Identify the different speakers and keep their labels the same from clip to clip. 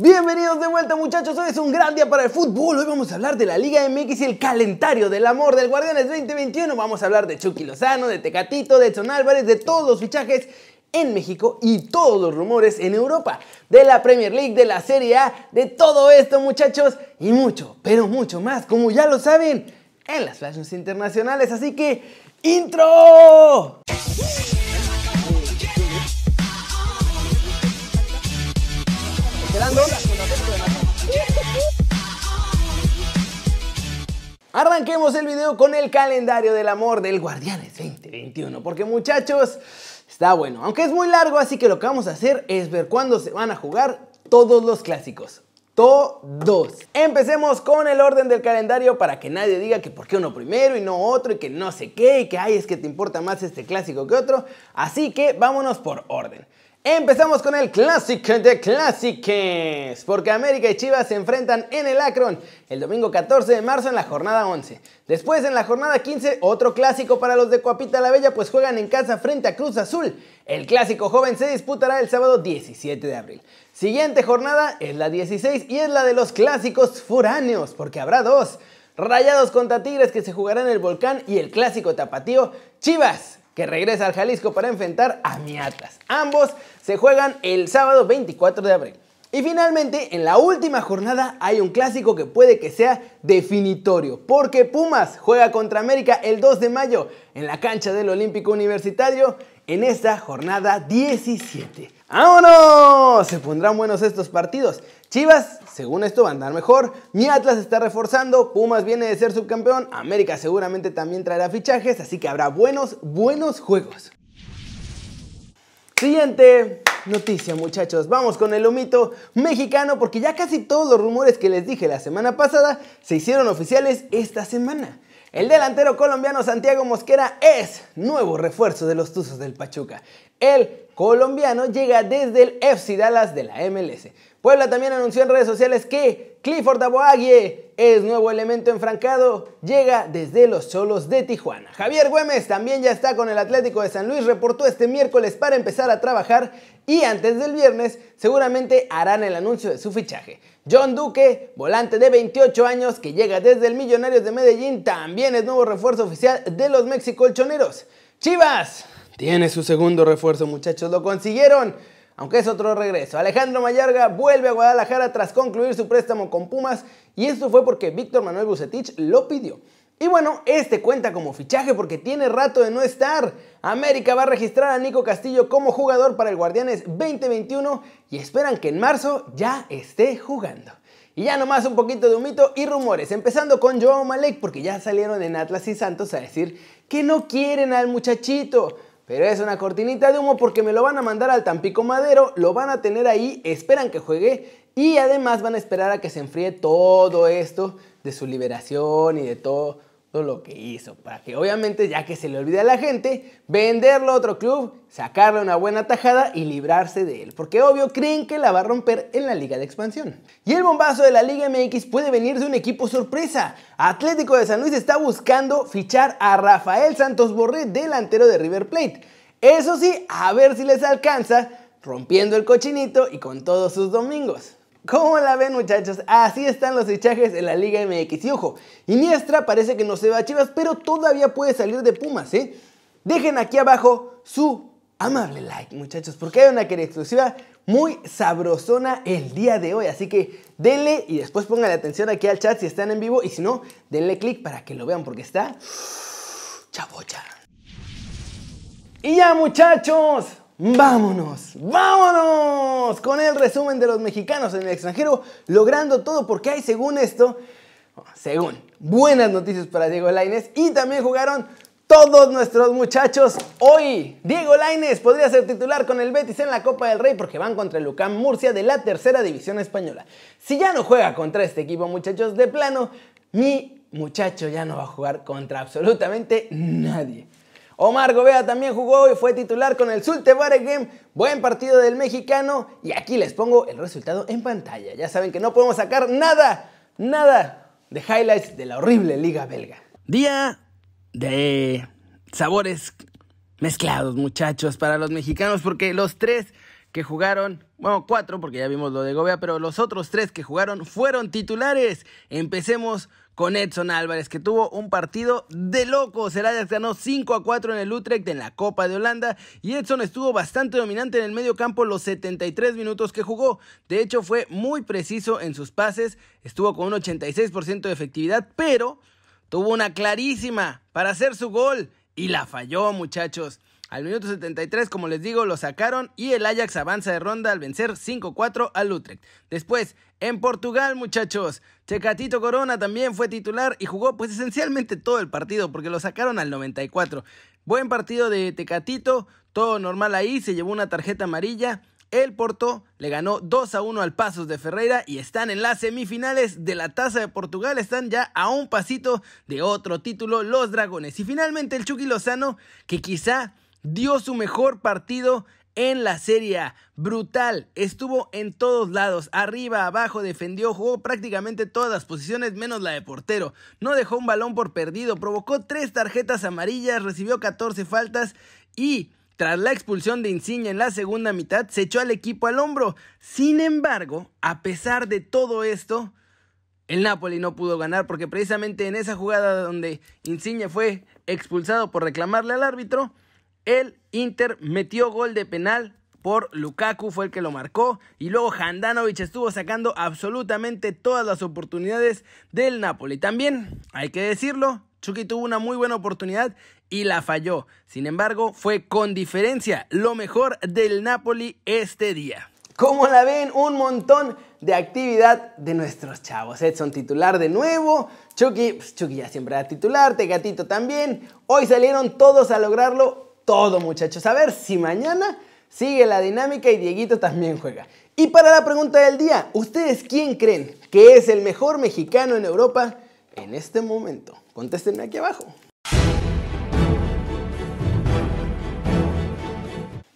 Speaker 1: Bienvenidos de vuelta muchachos, hoy es un gran día para el fútbol, hoy vamos a hablar de la Liga MX y el calendario del amor del Guardianes 2021, vamos a hablar de Chucky Lozano, de Tecatito, de Edson Álvarez, de todos los fichajes en México y todos los rumores en Europa, de la Premier League, de la Serie A, de todo esto muchachos y mucho, pero mucho más, como ya lo saben, en las flashes internacionales, así que ¡Intro! Arranquemos el video con el calendario del amor del Guardianes 2021, porque muchachos, está bueno, aunque es muy largo, así que lo que vamos a hacer es ver cuándo se van a jugar todos los clásicos. Todos. Empecemos con el orden del calendario para que nadie diga que por qué uno primero y no otro y que no sé qué y que ay es que te importa más este clásico que otro. Así que vámonos por orden. Empezamos con el clásico de clásicos, porque América y Chivas se enfrentan en el Akron el domingo 14 de marzo en la jornada 11. Después en la jornada 15 otro clásico para los de Coapita la Bella pues juegan en casa frente a Cruz Azul. El clásico joven se disputará el sábado 17 de abril. Siguiente jornada es la 16 y es la de los clásicos foráneos, porque habrá dos. Rayados contra Tigres que se jugarán en el Volcán y el clásico tapatío Chivas que regresa al Jalisco para enfrentar a mi Atlas. Ambos se juegan el sábado 24 de abril. Y finalmente, en la última jornada hay un clásico que puede que sea definitorio, porque Pumas juega contra América el 2 de mayo en la cancha del Olímpico Universitario en esta jornada 17. ¡Vámonos! Se pondrán buenos estos partidos. Chivas, según esto, va a andar mejor. Mi Atlas está reforzando. Pumas viene de ser subcampeón. América seguramente también traerá fichajes. Así que habrá buenos, buenos juegos. Siguiente noticia, muchachos. Vamos con el humito mexicano porque ya casi todos los rumores que les dije la semana pasada se hicieron oficiales esta semana. El delantero colombiano Santiago Mosquera es nuevo refuerzo de los Tuzos del Pachuca. El colombiano llega desde el FC Dallas de la MLS. Puebla también anunció en redes sociales que Clifford Aboagie es nuevo elemento enfrancado, llega desde los Cholos de Tijuana. Javier Güemes también ya está con el Atlético de San Luis, reportó este miércoles para empezar a trabajar y antes del viernes seguramente harán el anuncio de su fichaje. John Duque, volante de 28 años que llega desde el Millonarios de Medellín, también es nuevo refuerzo oficial de los Mexicolchoneros. Chivas tiene su segundo refuerzo, muchachos, lo consiguieron. Aunque es otro regreso. Alejandro Mayarga vuelve a Guadalajara tras concluir su préstamo con Pumas y esto fue porque Víctor Manuel Bucetich lo pidió. Y bueno, este cuenta como fichaje porque tiene rato de no estar. América va a registrar a Nico Castillo como jugador para el Guardianes 2021 y esperan que en marzo ya esté jugando. Y ya nomás un poquito de humito y rumores, empezando con Joao Malek porque ya salieron en Atlas y Santos a decir que no quieren al muchachito. Pero es una cortinita de humo porque me lo van a mandar al Tampico Madero, lo van a tener ahí, esperan que juegue y además van a esperar a que se enfríe todo esto de su liberación y de todo todo lo que hizo, para que obviamente ya que se le olvide a la gente, venderlo a otro club, sacarle una buena tajada y librarse de él, porque obvio creen que la va a romper en la liga de expansión. Y el bombazo de la Liga MX puede venir de un equipo sorpresa. Atlético de San Luis está buscando fichar a Rafael Santos Borré, delantero de River Plate. Eso sí, a ver si les alcanza, rompiendo el cochinito y con todos sus domingos. ¿Cómo la ven muchachos? Así están los fichajes en la Liga MX. Y ojo, Iniestra parece que no se va a Chivas, pero todavía puede salir de Pumas, ¿eh? Dejen aquí abajo su amable like, muchachos, porque hay una querida exclusiva muy sabrosona el día de hoy. Así que denle y después pónganle atención aquí al chat si están en vivo. Y si no, denle click para que lo vean porque está chabocha. Y ya muchachos, Vámonos, vámonos con el resumen de los mexicanos en el extranjero, logrando todo porque hay, según esto, según, buenas noticias para Diego Laines y también jugaron todos nuestros muchachos hoy. Diego Laines podría ser titular con el Betis en la Copa del Rey porque van contra el Lucam Murcia de la tercera división española. Si ya no juega contra este equipo, muchachos, de plano, mi muchacho ya no va a jugar contra absolutamente nadie. Omar Gobea también jugó y fue titular con el Sulte Game. Buen partido del mexicano. Y aquí les pongo el resultado en pantalla. Ya saben que no podemos sacar nada, nada de highlights de la horrible liga belga. Día de sabores mezclados, muchachos, para los mexicanos, porque los tres que jugaron, bueno, cuatro porque ya vimos lo de Gobea, pero los otros tres que jugaron fueron titulares. Empecemos con Edson Álvarez, que tuvo un partido de locos. El ganó 5 a 4 en el Utrecht en la Copa de Holanda y Edson estuvo bastante dominante en el medio campo los 73 minutos que jugó. De hecho, fue muy preciso en sus pases, estuvo con un 86% de efectividad, pero tuvo una clarísima para hacer su gol y la falló, muchachos. Al minuto 73, como les digo, lo sacaron y el Ajax avanza de ronda al vencer 5-4 al Utrecht. Después, en Portugal, muchachos, Checatito Corona también fue titular y jugó pues esencialmente todo el partido porque lo sacaron al 94. Buen partido de Tecatito, todo normal ahí, se llevó una tarjeta amarilla. El Porto le ganó 2 a 1 al Pasos de Ferreira y están en las semifinales de la Taza de Portugal. Están ya a un pasito de otro título, los Dragones. Y finalmente el Chucky Lozano, que quizá dio su mejor partido en la serie. Brutal, estuvo en todos lados, arriba, abajo, defendió, jugó prácticamente todas las posiciones menos la de portero. No dejó un balón por perdido, provocó tres tarjetas amarillas, recibió 14 faltas y tras la expulsión de Insigne en la segunda mitad, se echó al equipo al hombro. Sin embargo, a pesar de todo esto, el Napoli no pudo ganar porque precisamente en esa jugada donde Insigne fue expulsado por reclamarle al árbitro, el Inter metió gol de penal por Lukaku, fue el que lo marcó. Y luego Handanovic estuvo sacando absolutamente todas las oportunidades del Napoli. También, hay que decirlo, Chucky tuvo una muy buena oportunidad y la falló. Sin embargo, fue con diferencia lo mejor del Napoli este día. Como la ven, un montón de actividad de nuestros chavos. Edson titular de nuevo, Chucky, pues Chucky ya siempre era titular, Tegatito también. Hoy salieron todos a lograrlo todo, muchachos. A ver si mañana sigue la dinámica y Dieguito también juega. Y para la pregunta del día, ¿ustedes quién creen que es el mejor mexicano en Europa en este momento? Contéstenme aquí abajo.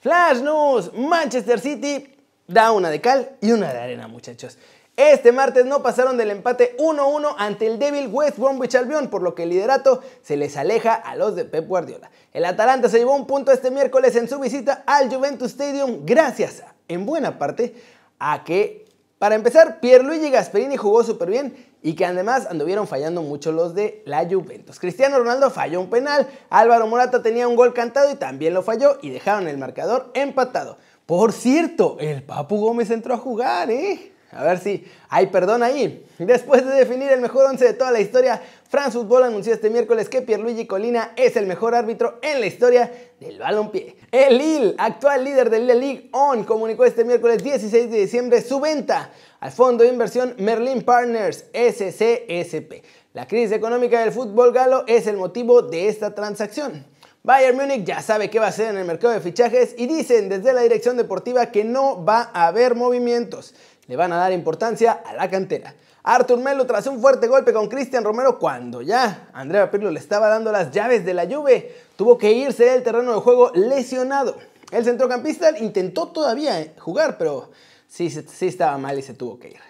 Speaker 1: Flash News, Manchester City da una de cal y una de arena, muchachos. Este martes no pasaron del empate 1-1 ante el débil West Bromwich Albion, por lo que el liderato se les aleja a los de Pep Guardiola. El Atalanta se llevó un punto este miércoles en su visita al Juventus Stadium gracias, en buena parte, a que, para empezar, Pierluigi Gasperini jugó súper bien y que además anduvieron fallando mucho los de la Juventus. Cristiano Ronaldo falló un penal, Álvaro Morata tenía un gol cantado y también lo falló y dejaron el marcador empatado. Por cierto, el Papu Gómez entró a jugar, ¿eh? A ver si hay perdón ahí. Después de definir el mejor once de toda la historia, France Football anunció este miércoles que Pierluigi Colina es el mejor árbitro en la historia del balompié. El Lille, actual líder del La League On, comunicó este miércoles 16 de diciembre su venta al fondo de inversión Merlin Partners SCSP. La crisis económica del fútbol galo es el motivo de esta transacción. Bayern Múnich ya sabe qué va a hacer en el mercado de fichajes y dicen desde la dirección deportiva que no va a haber movimientos le van a dar importancia a la cantera. Artur Melo tras un fuerte golpe con Cristian Romero cuando ya Andrea Pirlo le estaba dando las llaves de la Juve, tuvo que irse del terreno de juego lesionado. El centrocampista intentó todavía jugar, pero sí, sí estaba mal y se tuvo que ir.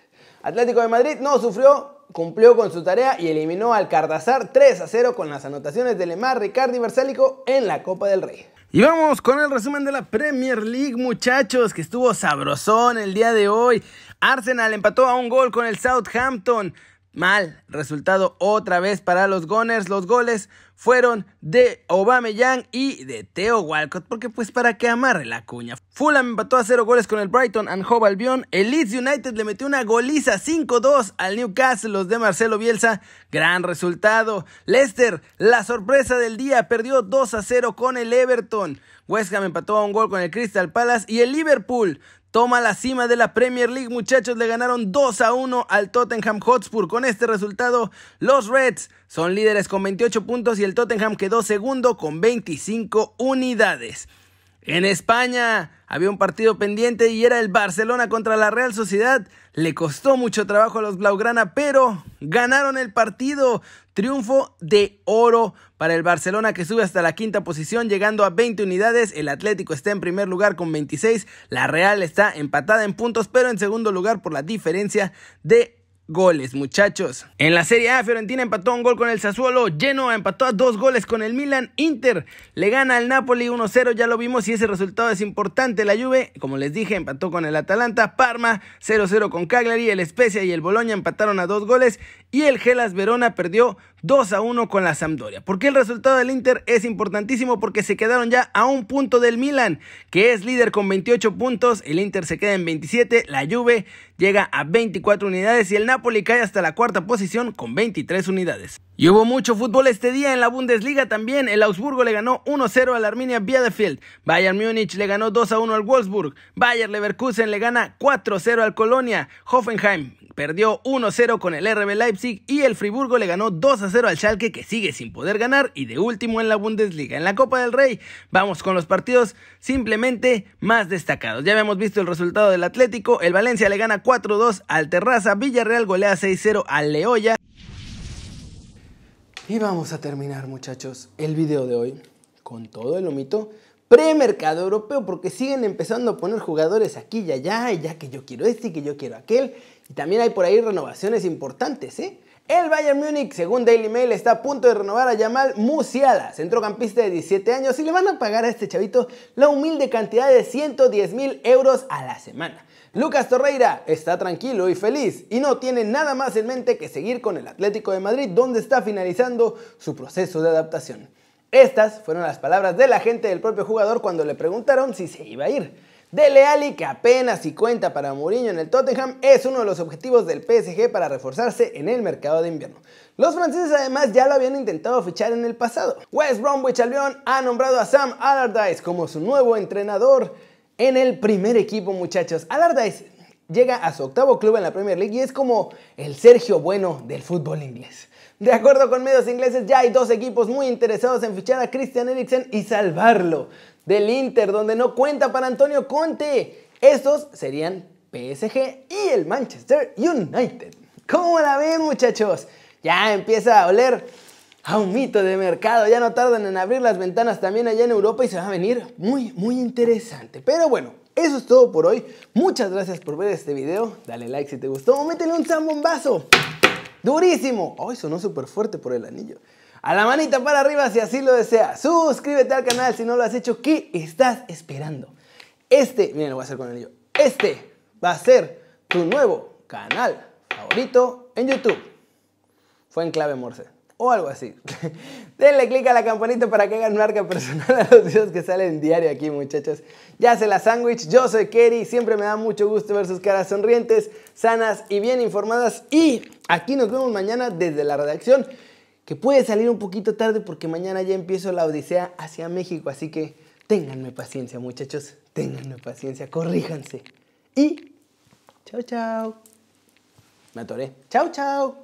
Speaker 1: Atlético de Madrid no sufrió, cumplió con su tarea y eliminó al Cardazar 3 a 0 con las anotaciones de Lemar, Ricardo y Versálico en la Copa del Rey. Y vamos con el resumen de la Premier League, muchachos, que estuvo sabrosón el día de hoy. Arsenal empató a un gol con el Southampton. Mal resultado otra vez para los Gunners. Los goles fueron de Aubameyang y de Theo Walcott, porque pues para que amarre la cuña. Fulham empató a cero goles con el Brighton and Hove Albion. El Leeds United le metió una goliza 5-2 al Newcastle, los de Marcelo Bielsa. Gran resultado. Leicester, la sorpresa del día, perdió 2-0 con el Everton. West Ham empató a un gol con el Crystal Palace y el Liverpool toma la cima de la Premier League. Muchachos, le ganaron 2 a 1 al Tottenham Hotspur. Con este resultado, los Reds son líderes con 28 puntos y el Tottenham quedó segundo con 25 unidades. En España había un partido pendiente y era el Barcelona contra la Real Sociedad. Le costó mucho trabajo a los Blaugrana, pero ganaron el partido. Triunfo de oro para el Barcelona que sube hasta la quinta posición llegando a 20 unidades. El Atlético está en primer lugar con 26. La Real está empatada en puntos pero en segundo lugar por la diferencia de goles, muchachos. En la Serie A, Fiorentina empató un gol con el Sassuolo, Genoa empató a dos goles con el Milan, Inter le gana al Napoli 1-0, ya lo vimos y ese resultado es importante. La Juve, como les dije, empató con el Atalanta, Parma 0-0 con Cagliari, el Spezia y el Bologna empataron a dos goles y el Gelas Verona perdió 2 a 1 con la Sampdoria. ¿Por qué el resultado del Inter es importantísimo? Porque se quedaron ya a un punto del Milan, que es líder con 28 puntos, el Inter se queda en 27, la Juve llega a 24 unidades y el Napoli cae hasta la cuarta posición con 23 unidades. Y hubo mucho fútbol este día en la Bundesliga también. El Augsburgo le ganó 1-0 al Arminia Bielefeld. Bayern Múnich le ganó 2-1 al Wolfsburg. Bayer Leverkusen le gana 4-0 al Colonia. Hoffenheim perdió 1-0 con el RB Leipzig y el Friburgo le ganó 2-0 al Schalke que sigue sin poder ganar y de último en la Bundesliga. En la Copa del Rey vamos con los partidos simplemente más destacados. Ya habíamos visto el resultado del Atlético, el Valencia le gana 4-2 al Terraza, Villarreal golea 6-0 al Leoya. Y vamos a terminar muchachos el video de hoy con todo el lomito premercado europeo porque siguen empezando a poner jugadores aquí y allá y ya que yo quiero este y que yo quiero aquel y también hay por ahí renovaciones importantes, ¿eh? El Bayern Múnich, según Daily Mail, está a punto de renovar a Jamal Musiala, centrocampista de 17 años, y le van a pagar a este chavito la humilde cantidad de 110 mil euros a la semana. Lucas Torreira está tranquilo y feliz y no tiene nada más en mente que seguir con el Atlético de Madrid, donde está finalizando su proceso de adaptación. Estas fueron las palabras de la gente del propio jugador cuando le preguntaron si se iba a ir. Dele Alli, que apenas si cuenta para Mourinho en el Tottenham, es uno de los objetivos del PSG para reforzarse en el mercado de invierno. Los franceses además ya lo habían intentado fichar en el pasado. West Bromwich Albion ha nombrado a Sam Allardyce como su nuevo entrenador en el primer equipo, muchachos. Allardyce llega a su octavo club en la Premier League y es como el Sergio Bueno del fútbol inglés. De acuerdo con medios ingleses, ya hay dos equipos muy interesados en fichar a Christian Eriksen y salvarlo del Inter, donde no cuenta para Antonio Conte. Estos serían PSG y el Manchester United. ¿Cómo la ven, muchachos? Ya empieza a oler a un mito de mercado. Ya no tardan en abrir las ventanas también allá en Europa y se va a venir muy, muy interesante. Pero bueno, eso es todo por hoy. Muchas gracias por ver este video. Dale like si te gustó o métele un zambombazo. Durísimo. Ay, sonó súper fuerte por el anillo a la manita para arriba si así lo deseas. Suscríbete al canal si no lo has hecho. ¿Qué estás esperando? Este, miren, lo voy a hacer con el yo. Este va a ser tu nuevo canal favorito en YouTube. Fue en clave Morse o algo así. Denle click a la campanita para que hagan marca personal a los videos que salen diario aquí, muchachos. Ya se la sándwich, yo soy Kerry, siempre me da mucho gusto ver sus caras sonrientes, sanas y bien informadas. Y aquí nos vemos mañana desde la redacción que puede salir un poquito tarde porque mañana ya empiezo la odisea hacia México, así que ténganme paciencia muchachos, ténganme paciencia, corríjanse. Y chao, chao. Me atoré. Chao, chao.